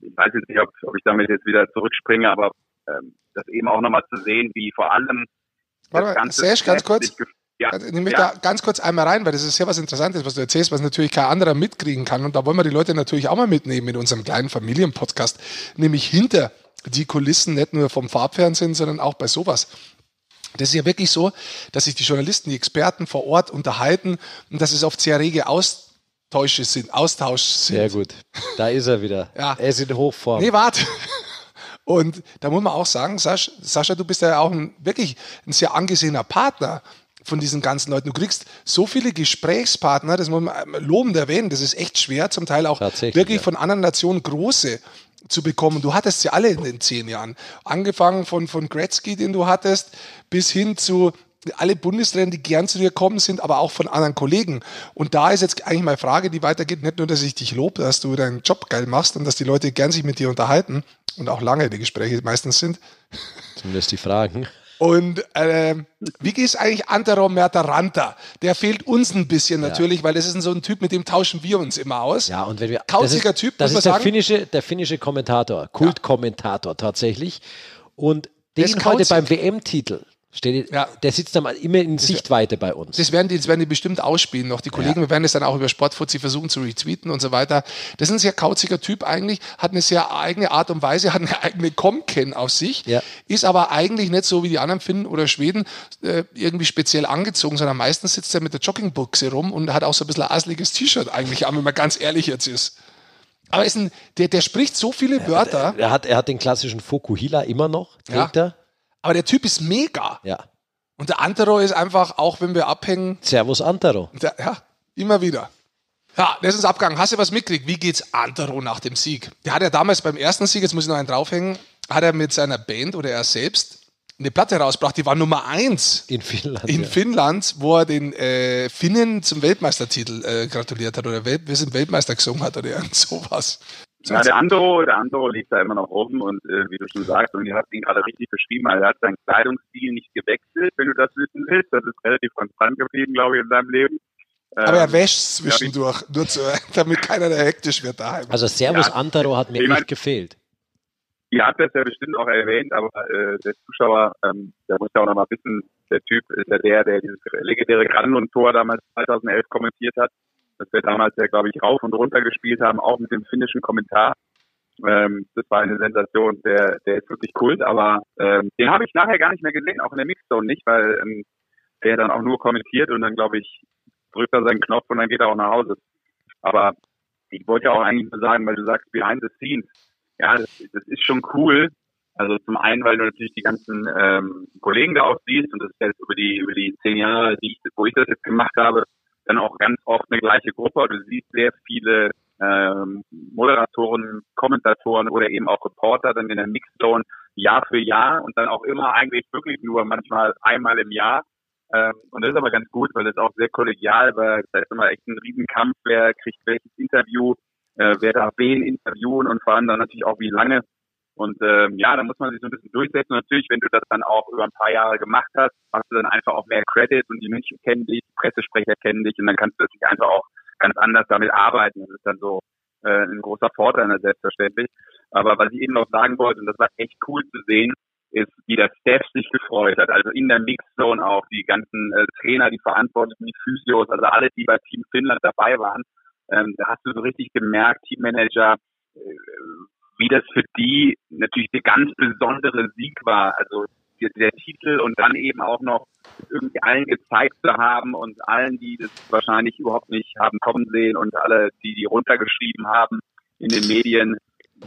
ich weiß jetzt nicht, ob, ob ich damit jetzt wieder zurückspringe, aber ähm, das eben auch nochmal zu sehen, wie vor allem Warte mal, Serge, ganz kurz. Ja, Ich nehme ja. da ganz kurz einmal rein, weil das ist sehr was Interessantes, was du erzählst, was natürlich kein anderer mitkriegen kann. Und da wollen wir die Leute natürlich auch mal mitnehmen in unserem kleinen Familienpodcast, nämlich hinter die Kulissen, nicht nur vom Farbfernsehen, sondern auch bei sowas. Das ist ja wirklich so, dass sich die Journalisten, die Experten vor Ort unterhalten und dass es oft sehr rege Austausche sind, Austausch sind. Sehr gut. Da ist er wieder. Ja. Er ist in Hochform. Nee, warte. Und da muss man auch sagen, Sascha, Sascha du bist ja auch ein, wirklich ein sehr angesehener Partner von diesen ganzen Leuten. Du kriegst so viele Gesprächspartner, das muss man lobend erwähnen, das ist echt schwer, zum Teil auch wirklich ja. von anderen Nationen große zu bekommen. Du hattest sie alle in den zehn Jahren. Angefangen von, von Gretzky, den du hattest, bis hin zu alle Bundestrainer, die gern zu dir kommen sind, aber auch von anderen Kollegen. Und da ist jetzt eigentlich meine Frage, die weitergeht, nicht nur, dass ich dich lobe, dass du deinen Job geil machst und dass die Leute gern sich mit dir unterhalten und auch lange die Gespräche meistens sind. Zumindest die Fragen. Und äh, wie geht es eigentlich Antero Mertaranta? Der fehlt uns ein bisschen natürlich, weil das ist so ein Typ, mit dem tauschen wir uns immer aus. Ja, und wenn wir. Kauziger das ist, Typ, das ist der sagen. finnische, der finnische Kommentator, Kultkommentator tatsächlich. Und Der den ist heute beim WM-Titel, steht, Ja. der sitzt dann immer in Sichtweite bei uns. Das werden, die, das werden die bestimmt ausspielen noch. Die Kollegen, wir werden es dann auch über Sportfuzzi versuchen zu retweeten und so weiter. Das ist ein sehr kauziger Typ eigentlich, hat eine sehr eigene Art und Weise, hat eine eigene Comken auf sich, Ja. ist aber eigentlich nicht so wie die anderen Finnen oder Schweden äh, irgendwie speziell angezogen, sondern meistens sitzt er mit der Joggingbuchse rum und hat auch so ein bisschen ein asliges T-Shirt eigentlich an, wenn man ganz ehrlich jetzt ist. Aber ist ein, der, der spricht so viele Wörter, Er hat, er hat den klassischen Fokuhila immer noch, trägt er. Aber der Typ ist mega. Ja. Und der Antero ist einfach, auch wenn wir abhängen, Servus Antero. Der, ja, immer wieder. Ja, das ist Abgang. Hast du was mitgekriegt? Wie geht's Antero nach dem Sieg? Der hat ja damals beim ersten Sieg, jetzt muss ich noch einen draufhängen, hat er mit seiner Band oder er selbst eine Platte rausgebracht, die war Nummer eins In Finnland. in ja. Finnland, wo er den äh, Finnen zum Weltmeistertitel äh, gratuliert hat oder Welt, wir sind Weltmeister gesungen hat oder irgend sowas. Ja, der Andro, der Andro liegt da immer noch oben und äh, wie du schon sagst, und ihr habt ihn gerade richtig beschrieben, also er hat seinen Kleidungsstil nicht gewechselt, wenn du das wissen willst. Das ist relativ konstant geblieben, glaube ich, in seinem Leben. Aber er Ähm, wäscht zwischendurch, nur zu, damit keiner da hektisch wird daheim. Also Servus Ja. Antero hat mir Ich mein- echt gefehlt. Ihr habt das ja bestimmt auch erwähnt, aber äh, der Zuschauer, ähm, der muss ja auch noch mal wissen, der Typ ist ja der, der dieses legendäre Granlund-Tor damals 2011 kommentiert hat, das wir damals ja, glaube ich, rauf und runter gespielt haben, auch mit dem finnischen Kommentar. Ähm, das war eine Sensation, der, der ist wirklich Kult, aber ähm, den habe ich nachher gar nicht mehr gesehen, auch in der Mixzone nicht, weil ähm, der dann auch nur kommentiert und dann, glaube ich, drückt er seinen Knopf und dann geht er auch nach Hause. Aber ich wollte ja auch eigentlich nur sagen, weil du sagst, behind the scenes, ja, das, das ist schon cool. Also zum einen, weil du natürlich die ganzen ähm, Kollegen da auch siehst und das ist jetzt über die über die zehn Jahre, die ich, wo ich das jetzt gemacht habe, dann auch ganz oft eine gleiche Gruppe. Du siehst sehr viele ähm, Moderatoren, Kommentatoren oder eben auch Reporter dann in der Mixzone Jahr für Jahr und dann auch immer eigentlich wirklich nur manchmal einmal im Jahr. Ähm, und das ist aber ganz gut, weil das auch sehr kollegial war. Da ist immer echt ein Riesenkampf, wer kriegt welches Interview, äh, wer darf wen interviewen und vor allem dann natürlich auch wie lange. Und ähm, ja, da muss man sich so ein bisschen durchsetzen. Und natürlich, wenn du das dann auch über ein paar Jahre gemacht hast, hast du dann einfach auch mehr Credit und die Menschen kennen dich, die Pressesprecher kennen dich und dann kannst du natürlich einfach auch ganz anders damit arbeiten. Das ist dann so äh, ein großer Vorteil, selbstverständlich. Aber was ich eben noch sagen wollte, und das war echt cool zu sehen, ist, wie der Staff sich gefreut hat. Also in der Mixzone auch die ganzen äh, Trainer, die Verantwortlichen, die Physios, also alle, die bei Team Finnland dabei waren. Ähm, da hast du so richtig gemerkt, Teammanager, äh, wie das für die natürlich der ganz besondere Sieg war. Also der, der Titel und dann eben auch noch irgendwie allen gezeigt zu haben und allen, die das wahrscheinlich überhaupt nicht haben kommen sehen und alle, die die runtergeschrieben haben in den Medien,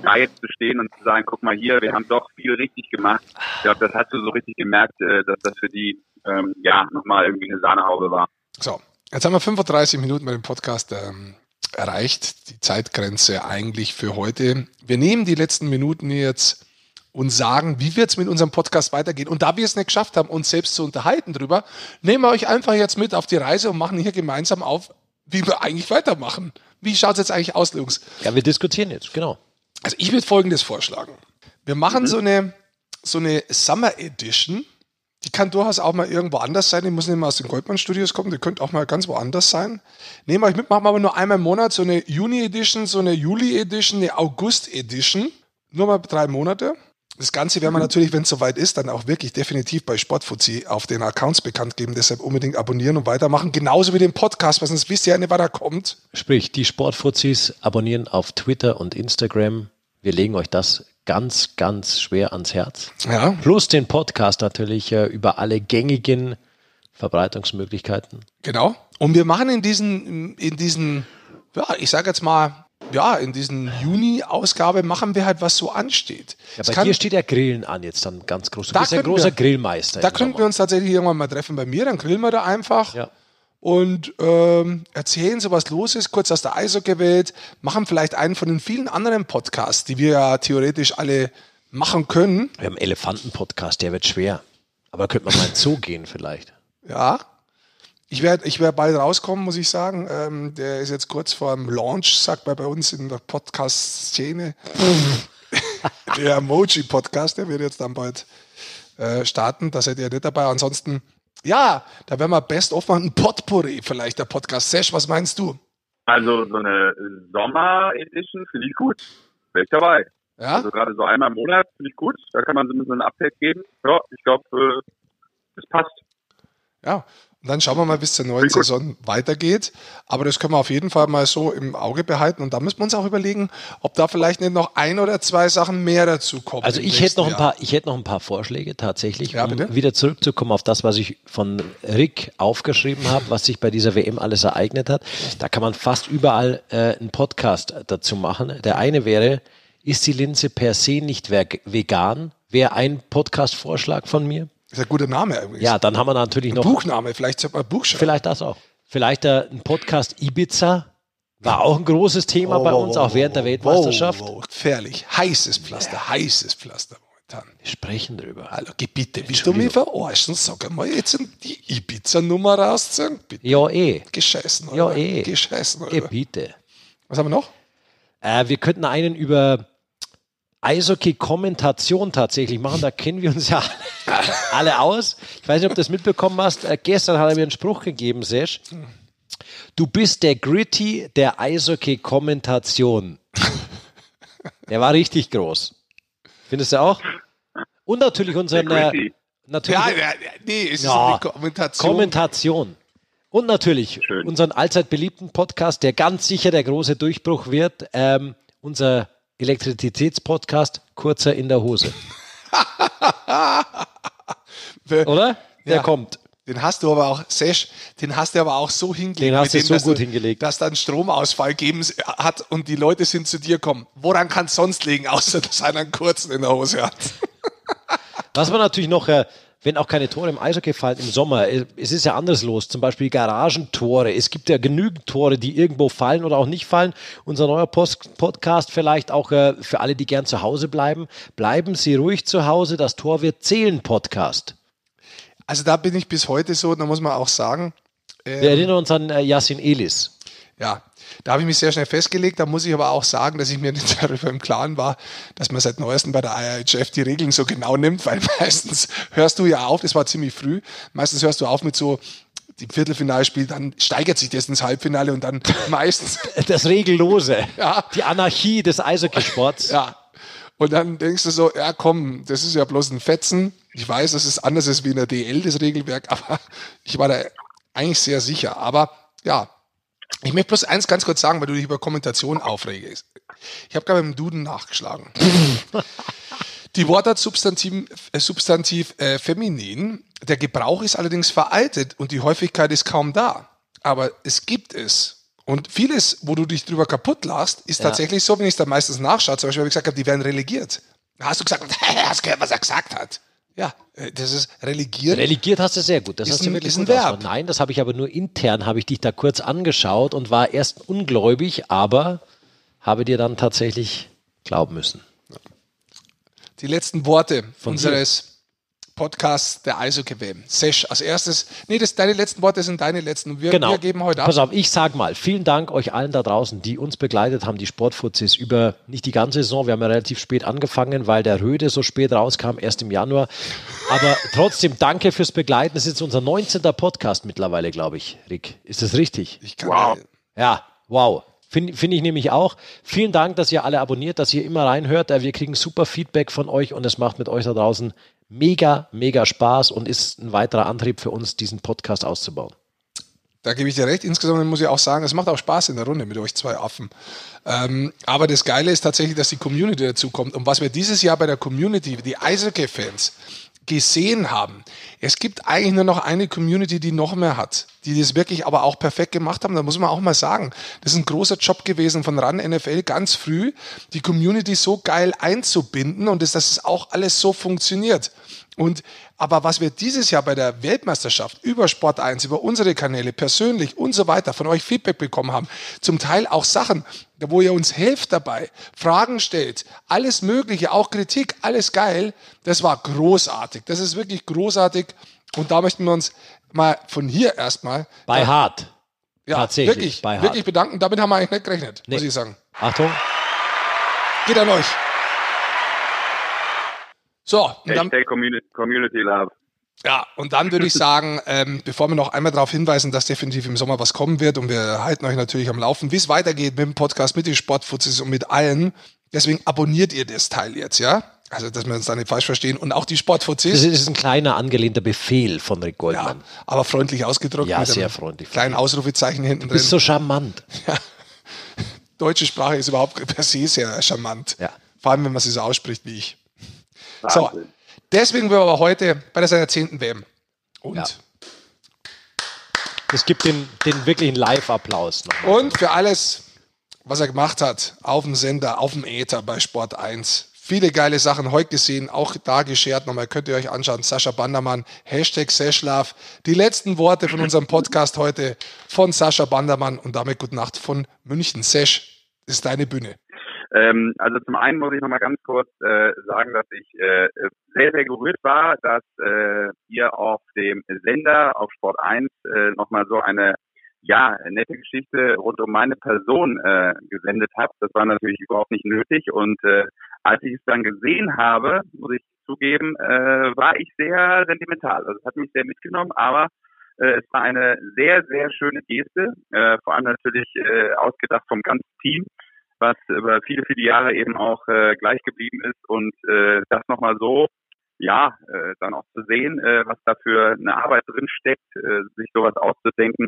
da jetzt zu stehen und zu sagen, guck mal hier, wir haben doch viel richtig gemacht. Ich glaube, das hast du so richtig gemerkt, äh, dass das für die ähm, ja nochmal irgendwie eine Sahnehaube war. So, jetzt haben wir 35 Minuten bei dem Podcast ähm, erreicht, die Zeitgrenze eigentlich für heute. Wir nehmen die letzten Minuten jetzt und sagen, wie wird es mit unserem Podcast weitergehen. Und da wir es nicht geschafft haben, uns selbst zu unterhalten drüber, nehmen wir euch einfach jetzt mit auf die Reise und machen hier gemeinsam auf, wie wir eigentlich weitermachen. Wie schaut es jetzt eigentlich aus, Jungs? Ja, wir diskutieren jetzt, genau. Also ich würde Folgendes vorschlagen. Wir machen so eine, so eine Summer Edition. Die kann durchaus auch mal irgendwo anders sein. Die muss nicht mal aus den Goldman Studios kommen. Die könnte auch mal ganz woanders sein. Nehmen wir euch mit, machen wir aber nur einmal im Monat so eine Juni Edition, so eine Juli Edition, eine August Edition. Nur mal drei Monate. Das Ganze werden wir natürlich, wenn es soweit ist, dann auch wirklich definitiv bei Sportfuzzi auf den Accounts bekannt geben. Deshalb unbedingt abonnieren und weitermachen. Genauso wie den Podcast, weil sonst wisst ihr ja nicht, was da kommt. Sprich, die Sportfuzis abonnieren auf Twitter und Instagram. Wir legen euch das ganz, ganz schwer ans Herz. Ja, Plus den Podcast natürlich äh, über alle gängigen Verbreitungsmöglichkeiten. Genau. Und wir machen in diesen, in diesen, ja, ich sage jetzt mal, ja, in diesen Juni-Ausgabe machen wir halt, was so ansteht. Ja, bei kann- dir steht ja Grillen an jetzt dann ganz groß. Du Da bist ein großer wir- Grillmeister. da könnten wir uns tatsächlich irgendwann mal treffen bei mir, dann grillen wir da einfach. Ja. Und ähm, erzählen, so was los ist, kurz aus der Eishockey-Welt, machen vielleicht einen von den vielen anderen Podcasts, die wir ja theoretisch alle machen können. Wir haben einen Elefanten-Podcast, der wird schwer. Aber könnte man mal in Zoo gehen vielleicht. Ja. Ich werde ich werd bald rauskommen, muss ich sagen. Ähm, der ist jetzt kurz vor dem Launch, sagt man bei uns in der Podcast-Szene. der Emoji-Podcast, der wird jetzt dann bald äh, starten. Da seid ihr nicht dabei. Ansonsten, ja, da werden wir Best of. Ein Potpourri vielleicht, der Podcast. Sesh, was meinst du? Also so eine Sommer-Edition finde ich gut. Wäre ich dabei. Ja? Also gerade so einmal im Monat finde ich gut. Da kann man so ein bisschen ein Update geben. Ja, ich glaube, äh, das passt. Ja, und dann schauen wir mal, wie es zur neuen gut. Saison weitergeht. Aber das können wir auf jeden Fall mal so im Auge behalten. Und da müssen wir uns auch überlegen, ob da vielleicht nicht noch ein oder zwei Sachen mehr dazu kommen. Also ich hätte noch ein Jahr. paar, ich hätte noch ein paar Vorschläge tatsächlich, Ja, um bitte. wieder zurückzukommen auf das, was ich von Rick aufgeschrieben habe, was sich bei dieser WM alles ereignet hat. Da kann man fast überall äh, einen Podcast dazu machen. Der eine wäre, ist die Linse per se nicht veg- vegan? Wäre ein Podcast-Vorschlag von mir. Ist ein guter Name übrigens. Ja, dann haben wir natürlich noch Buchname, vielleicht sollte man ein Buch schreiben. Vielleicht das auch. Vielleicht äh, ein Podcast Ibiza. War auch ein großes Thema bei uns, auch während der Weltmeisterschaft. Wow, gefährlich. Heißes Pflaster, heißes Pflaster momentan. Wir sprechen drüber. Hallo, geh bitte, willst du mich verarschen? Sag einmal jetzt die Ibiza-Nummer rausziehen? Bitte. Ja, eh. Gescheißen, Ja, oder? eh. Gescheißen, Eh, oder? bitte. Was haben wir noch? Äh, wir könnten einen über Eishockey-Kommentation tatsächlich machen. Da kennen wir uns ja alle, alle aus. Ich weiß nicht, ob du das mitbekommen hast. Äh, gestern hat er mir einen Spruch gegeben, Sesh. Du bist der Gritty der Eishockey-Kommentation. Der war richtig groß. Findest du auch? Und natürlich unseren. Äh, natürlich, Ja, nee, es ist Ja, eine Kommentation. Kommentation. Und natürlich Schön. unseren allzeit beliebten Podcast, der ganz sicher der große Durchbruch wird. Ähm, unser Elektrizitätspodcast, kurzer in der Hose. Oder? Der Ja. kommt. Den hast du aber auch, Sesh, den hast du aber auch so hingelegt. Den hast du so dass gut hingelegt. Dass dann Stromausfall geben hat und die Leute sind zu dir kommen. Woran kann es sonst liegen, außer dass einer einen kurzen in der Hose hat? Was man natürlich noch, äh, wenn auch keine Tore im Eishockey fallen im Sommer, äh, es ist ja anders los. Zum Beispiel Garagentore. Es gibt ja genügend Tore, die irgendwo fallen oder auch nicht fallen. Unser neuer Post Podcast vielleicht auch äh, für alle, die gern zu Hause bleiben. Bleiben Sie ruhig zu Hause. Das Tor wird zählen, Podcast. Also da bin ich bis heute so, da muss man auch sagen, Wir erinnern uns an äh, Yassin Elis. ja, da habe ich mich sehr schnell festgelegt. Da muss ich aber auch sagen, dass ich mir nicht darüber im Klaren war, dass man seit neuestem bei der IIHF die Regeln so genau nimmt, weil meistens hörst du ja auf, das war ziemlich früh, meistens hörst du auf mit so die Viertelfinalspiel, dann steigert sich das ins Halbfinale und dann meistens Das Regellose. Ja. Die Anarchie des Eishockeysports. Ja. Und dann denkst du so, ja komm, das ist ja bloß ein Fetzen. Ich weiß, dass es anders ist wie in der DL, das Regelwerk, aber ich war da eigentlich sehr sicher. Aber ja, ich möchte bloß eins ganz kurz sagen, weil du dich über Kommentation aufregst. Ich habe gerade im Duden nachgeschlagen. Die Wortart Substantiv, äh, Substantiv äh, feminin, der Gebrauch ist allerdings veraltet und die Häufigkeit ist kaum da. Aber es gibt es. Und vieles, wo du dich drüber kaputt lachst, ist Ja. tatsächlich so, wenn ich es dann meistens nachschaue. Zum Beispiel habe ich gesagt, habe, die werden relegiert. Da hast du gesagt, hast gehört, was er gesagt hat? Ja, äh, das ist relegiert. Relegiert hast du sehr gut. Das Ist hast du ein- wirklich ist ein gut Verb. Nein, das habe ich aber nur intern, habe ich dich da kurz angeschaut und war erst ungläubig, aber habe dir dann tatsächlich glauben müssen. die letzten Worte Von unseres Podcasts der Eishockey-WM. Sesh, als erstes, nee, das, deine letzten Worte sind deine letzten. Und wir, Genau. wir geben heute ab. Pass auf, ich sag mal, vielen Dank euch allen da draußen, die uns begleitet haben, die Sportfuzis, über nicht die ganze Saison. Wir haben ja relativ spät angefangen, weil der Röde so spät rauskam, erst im Januar. Aber trotzdem, danke fürs Begleiten. Das ist jetzt unser 19. Podcast mittlerweile, glaube ich, Rick. Ist das richtig? Ich kann Wow. Ja, wow. Finde find ich nämlich auch. Vielen Dank, dass ihr alle abonniert, dass ihr immer reinhört. Wir kriegen super Feedback von euch und es macht mit euch da draußen mega, mega Spaß und ist ein weiterer Antrieb für uns, diesen Podcast auszubauen. Da gebe ich dir recht. Insgesamt muss ich auch sagen, es macht auch Spaß in der Runde mit euch zwei Affen. Ähm, aber das Geile ist tatsächlich, dass die Community dazu kommt. Und was wir dieses Jahr bei der Community, die Eishockey-Fans, gesehen haben, es gibt eigentlich nur noch eine Community, die noch mehr hat. die das wirklich aber auch perfekt gemacht haben. Da muss man auch mal sagen, das ist ein großer Job gewesen von RAN NFL ganz früh, die Community so geil einzubinden und dass das auch alles so funktioniert. Und aber was wir dieses Jahr bei der Weltmeisterschaft über Sport 1, über unsere Kanäle persönlich und so weiter von euch Feedback bekommen haben, zum Teil auch Sachen, wo ihr uns helft dabei, Fragen stellt, alles Mögliche, auch Kritik, alles geil, das war großartig. Das ist wirklich großartig. Und da möchten wir uns mal von hier erstmal. Bei Hart. Ja, Tatsächlich. Wirklich, bei wirklich bedanken. Damit haben wir eigentlich nicht gerechnet, nee. muss ich sagen. Achtung. Geht an euch. So. Und dann, Community, Community Love. Ja, und dann würde ich sagen, ähm, bevor wir noch einmal darauf hinweisen, dass definitiv im Sommer was kommen wird und wir halten euch natürlich am Laufen, wie es weitergeht mit dem Podcast, mit den Sportfuzis und mit allen. Deswegen abonniert ihr das Teil jetzt, ja? Also, dass wir uns da nicht falsch verstehen. Und auch die Sportfuzis. Das ist ein kleiner angelehnter Befehl von Rick Goldmann. Ja, aber freundlich ausgedrückt. Ja, sehr freundlich. Kleinen Ausrufezeichen hinten drin. Du bist so charmant. Ja. Deutsche Sprache ist überhaupt per se sehr charmant. Ja. Vor allem, wenn man sie so ausspricht wie ich. So, deswegen wir aber heute bei seiner zehnten WM. Und ja. es gibt den, den wirklichen Live-Applaus. Und für alles, was er gemacht hat, auf dem Sender, auf dem Äther bei Sport 1. Viele geile Sachen heute gesehen, auch da geschert. Nochmal könnt ihr euch anschauen. Sascha Bandermann, Hashtag Seschlaf. Die letzten Worte von unserem Podcast heute von Sascha Bandermann und damit Gute Nacht von München. Sesch, ist deine Bühne. Ähm, also zum einen muss ich nochmal ganz kurz äh, sagen, dass ich äh, sehr, sehr gerührt war, dass äh, ihr auf dem Sender auf Sport 1 äh, nochmal so eine ja, nette Geschichte rund um meine Person äh, gesendet habt. Das war natürlich überhaupt nicht nötig. Und äh, als ich es dann gesehen habe, muss ich zugeben, äh, war ich sehr sentimental. Also es hat mich sehr mitgenommen, aber äh, es war eine sehr, sehr schöne Geste, äh, vor allem natürlich äh, ausgedacht vom ganzen Team was über viele, viele Jahre eben auch äh, gleich geblieben ist und äh, das nochmal so, ja, äh, dann auch zu sehen, äh, was da für eine Arbeit drin steckt, äh, sich sowas auszudenken.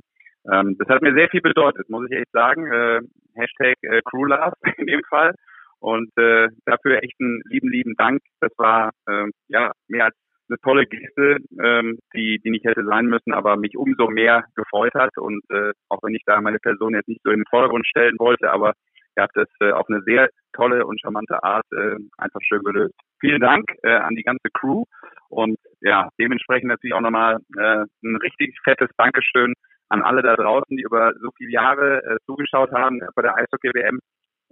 Ähm, das hat mir sehr viel bedeutet, muss ich echt sagen. Äh, Hashtag äh, CrewLove in dem Fall. Und äh, dafür echt einen lieben, lieben Dank. Das war äh, ja mehr als eine tolle Geste, ähm, die, die nicht hätte sein müssen, aber mich umso mehr gefreut hat. Und äh, auch wenn ich da meine Person jetzt nicht so in den Vordergrund stellen wollte, aber Ihr habt es äh, auf eine sehr tolle und charmante Art äh, einfach schön gelöst. Vielen Dank äh, an die ganze Crew und ja, dementsprechend natürlich auch nochmal äh, ein richtig fettes Dankeschön an alle da draußen, die über so viele Jahre äh, zugeschaut haben bei der Eishockey-WM.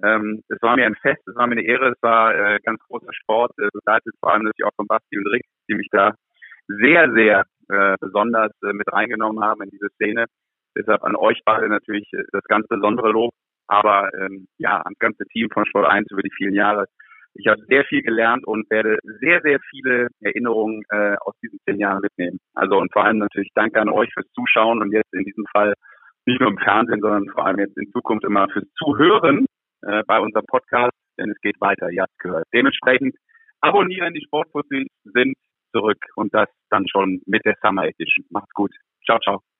Ähm, es war mir ein Fest, es war mir eine Ehre, es war äh, ganz großer Sport, äh, begleitet vor allem natürlich auch von Basti und Rick, die mich da sehr, sehr äh, besonders äh, mit reingenommen haben in diese Szene. Deshalb an euch beide natürlich äh, das ganz besondere Lob aber ähm, ja, ans ganze Team von Sport 1 über die vielen Jahre. Ich habe sehr viel gelernt und werde sehr, sehr viele Erinnerungen äh, aus diesen zehn Jahren mitnehmen. Also und vor allem natürlich danke an euch fürs Zuschauen und jetzt in diesem Fall nicht nur im Fernsehen, sondern vor allem jetzt in Zukunft immer fürs Zuhören äh, bei unserem Podcast, denn es geht weiter, ihr habt gehört. Dementsprechend abonnieren, die Sportfuzis sind zurück und das dann schon mit der Summer Edition. Macht's gut. Ciao, ciao.